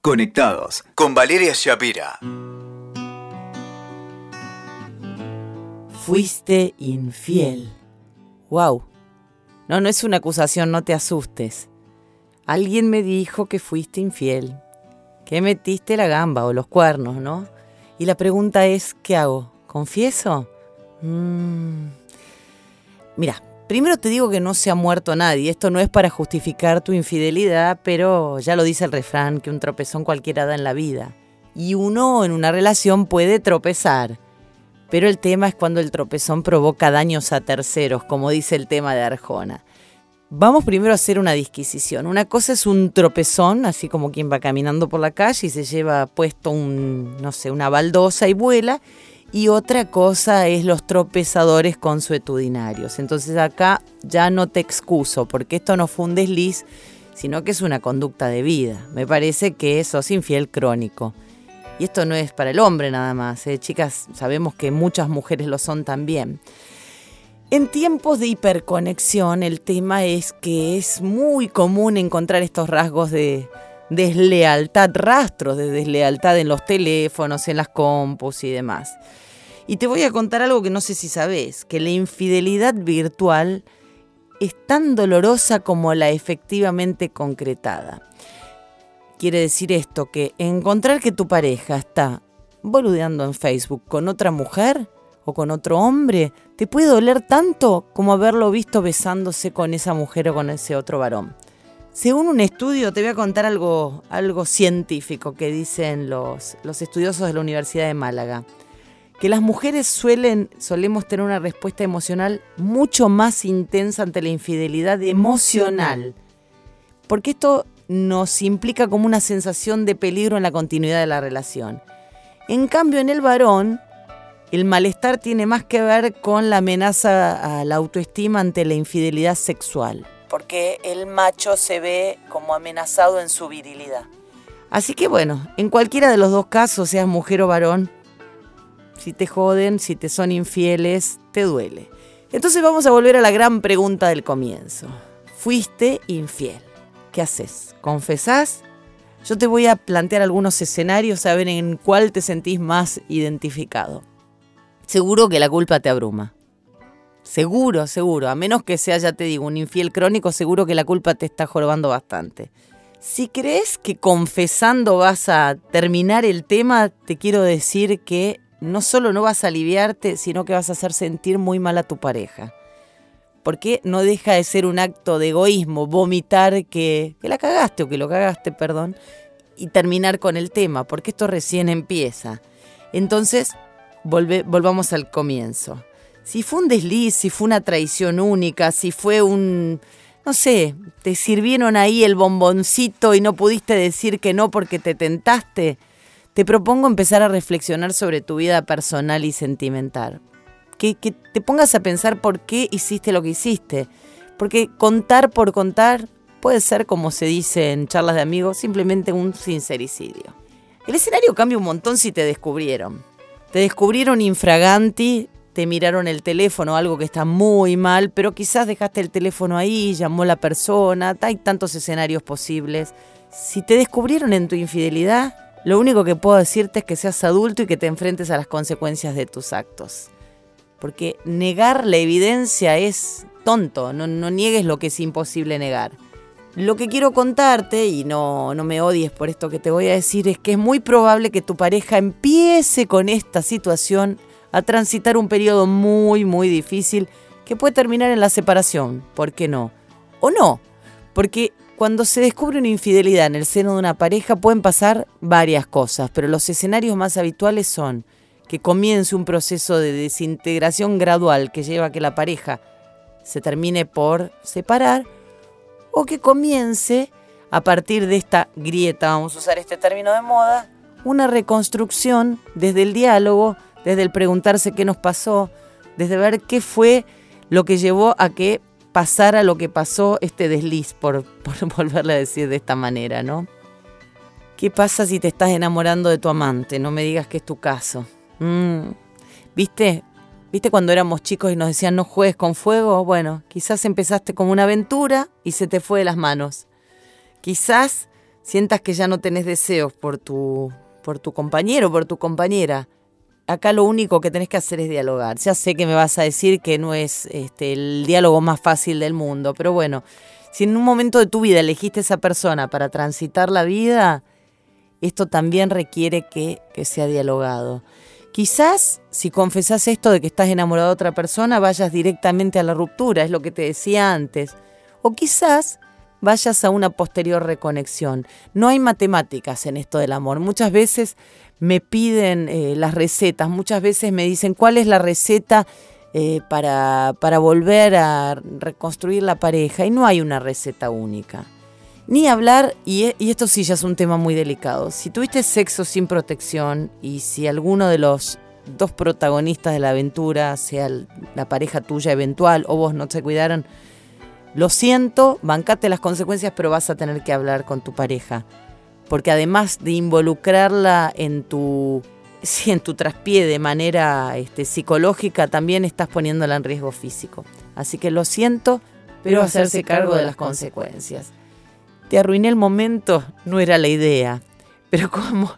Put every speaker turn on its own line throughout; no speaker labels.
Conectados con Valeria Shapira.
Fuiste infiel. Wow. No, no es una acusación, no te asustes. Alguien me dijo que fuiste infiel, que metiste la gamba o los cuernos, ¿no? Y la pregunta es, ¿qué hago? ¿Confieso? Mm. Mira, primero te digo que no se ha muerto nadie. Esto no es para justificar tu infidelidad, pero ya lo dice el refrán, que un tropezón cualquiera da en la vida. Y uno en una relación puede tropezar. Pero el tema es cuando el tropezón provoca daños a terceros, como dice el tema de Arjona. Vamos primero a hacer una disquisición. Una cosa es un tropezón, así como quien va caminando por la calle y se lleva puesto un, no sé, una baldosa y vuela. Y otra cosa es los tropezadores consuetudinarios. Entonces acá ya no te excuso, porque esto no fue un desliz, sino que es una conducta de vida. Me parece que sos infiel crónico. Y esto no es para el hombre nada más, ¿eh? chicas, sabemos que muchas mujeres lo son también. En tiempos de hiperconexión el tema es que es muy común encontrar estos rasgos de deslealtad, rastros de deslealtad en los teléfonos, en las compus y demás. Y te voy a contar algo que no sé si sabes, que la infidelidad virtual es tan dolorosa como la efectivamente concretada. Quiere decir esto, que encontrar que tu pareja está boludeando en Facebook con otra mujer o con otro hombre, te puede doler tanto como haberlo visto besándose con esa mujer o con ese otro varón. Según un estudio, te voy a contar algo, algo científico que dicen los, los estudiosos de la Universidad de Málaga. Que las mujeres suelen, solemos tener una respuesta emocional mucho más intensa ante la infidelidad emocional. Porque esto nos implica como una sensación de peligro en la continuidad de la relación. En cambio, en el varón, el malestar tiene más que ver con la amenaza a la autoestima ante la infidelidad sexual, porque el macho se ve como amenazado en su virilidad. Así que bueno, en cualquiera de los dos casos, seas mujer o varón, si te joden, si te son infieles, te duele. Entonces vamos a volver a la gran pregunta del comienzo. Fuiste infiel. ¿Qué haces? ¿Confesás? Yo te voy a plantear algunos escenarios a ver en cuál te sentís más identificado seguro que la culpa te abruma. Seguro, seguro. A menos que sea, ya te digo, un infiel crónico, seguro que la culpa te está jorobando bastante. Si crees que confesando vas a terminar el tema, te quiero decir que no solo no vas a aliviarte, sino que vas a hacer sentir muy mal a tu pareja. Porque no deja de ser un acto de egoísmo vomitar que, que la cagaste o que lo cagaste, perdón, y terminar con el tema, porque esto recién empieza. Entonces, volvamos al comienzo. Si fue un desliz, si fue una traición única, si fue un, no sé, te sirvieron ahí el bomboncito y no pudiste decir que no porque te tentaste, te propongo empezar a reflexionar sobre tu vida personal y sentimental. Que, que te pongas a pensar por qué hiciste lo que hiciste. Porque contar por contar puede ser, como se dice en charlas de amigos, simplemente un sincericidio. El escenario cambia un montón si te descubrieron. Te descubrieron infraganti, te miraron el teléfono, algo que está muy mal, pero quizás dejaste el teléfono ahí, llamó la persona, hay tantos escenarios posibles. Si te descubrieron en tu infidelidad, lo único que puedo decirte es que seas adulto y que te enfrentes a las consecuencias de tus actos. Porque negar la evidencia es tonto, no, no niegues lo que es imposible negar. Lo que quiero contarte, y no, no me odies por esto que te voy a decir, es que es muy probable que tu pareja empiece con esta situación a transitar un periodo muy, muy difícil que puede terminar en la separación. ¿Por qué no? O no, porque cuando se descubre una infidelidad en el seno de una pareja pueden pasar varias cosas, pero los escenarios más habituales son que comience un proceso de desintegración gradual que lleva a que la pareja se termine por separar o que comience, a partir de esta grieta, vamos a usar este término de moda, una reconstrucción desde el diálogo, desde el preguntarse qué nos pasó, desde ver qué fue lo que llevó a que pasara lo que pasó este desliz, por, por volverle a decir de esta manera, ¿no? ¿Qué pasa si te estás enamorando de tu amante? No me digas que es tu caso. Mm. ¿Viste? ¿Viste cuando éramos chicos y nos decían no juegues con fuego? Bueno, quizás empezaste como una aventura y se te fue de las manos. Quizás sientas que ya no tenés deseos por tu, por tu compañero, por tu compañera, acá lo único que tenés que hacer es dialogar. Ya sé que me vas a decir que no es este, el diálogo más fácil del mundo, pero bueno, si en un momento de tu vida elegiste a esa persona para transitar la vida, esto también requiere que, que sea dialogado. Quizás si confesás esto de que estás enamorado de otra persona, vayas directamente a la ruptura, es lo que te decía antes. O quizás vayas a una posterior reconexión. No hay matemáticas en esto del amor. Muchas veces me piden eh, las recetas, muchas veces me dicen cuál es la receta eh, para, para volver a reconstruir la pareja y no hay una receta única. Ni hablar, y, y, esto sí ya es un tema muy delicado, si tuviste sexo sin protección y si alguno de los dos protagonistas de la aventura, sea la pareja tuya eventual o vos no se cuidaron, lo siento, bancate las consecuencias, pero vas a tener que hablar con tu pareja. Porque además de involucrarla en tu, en tu traspié de manera este, psicológica, también estás poniéndola en riesgo físico. Así que lo siento, pero hacerse cargo de las consecuencias. Te arruiné el momento, no era la idea. Pero como,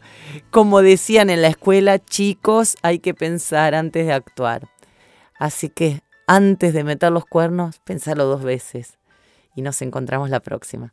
como decían en la escuela, chicos, hay que pensar antes de actuar. Así que antes de meter los cuernos, pensalo dos veces. Y nos encontramos la próxima.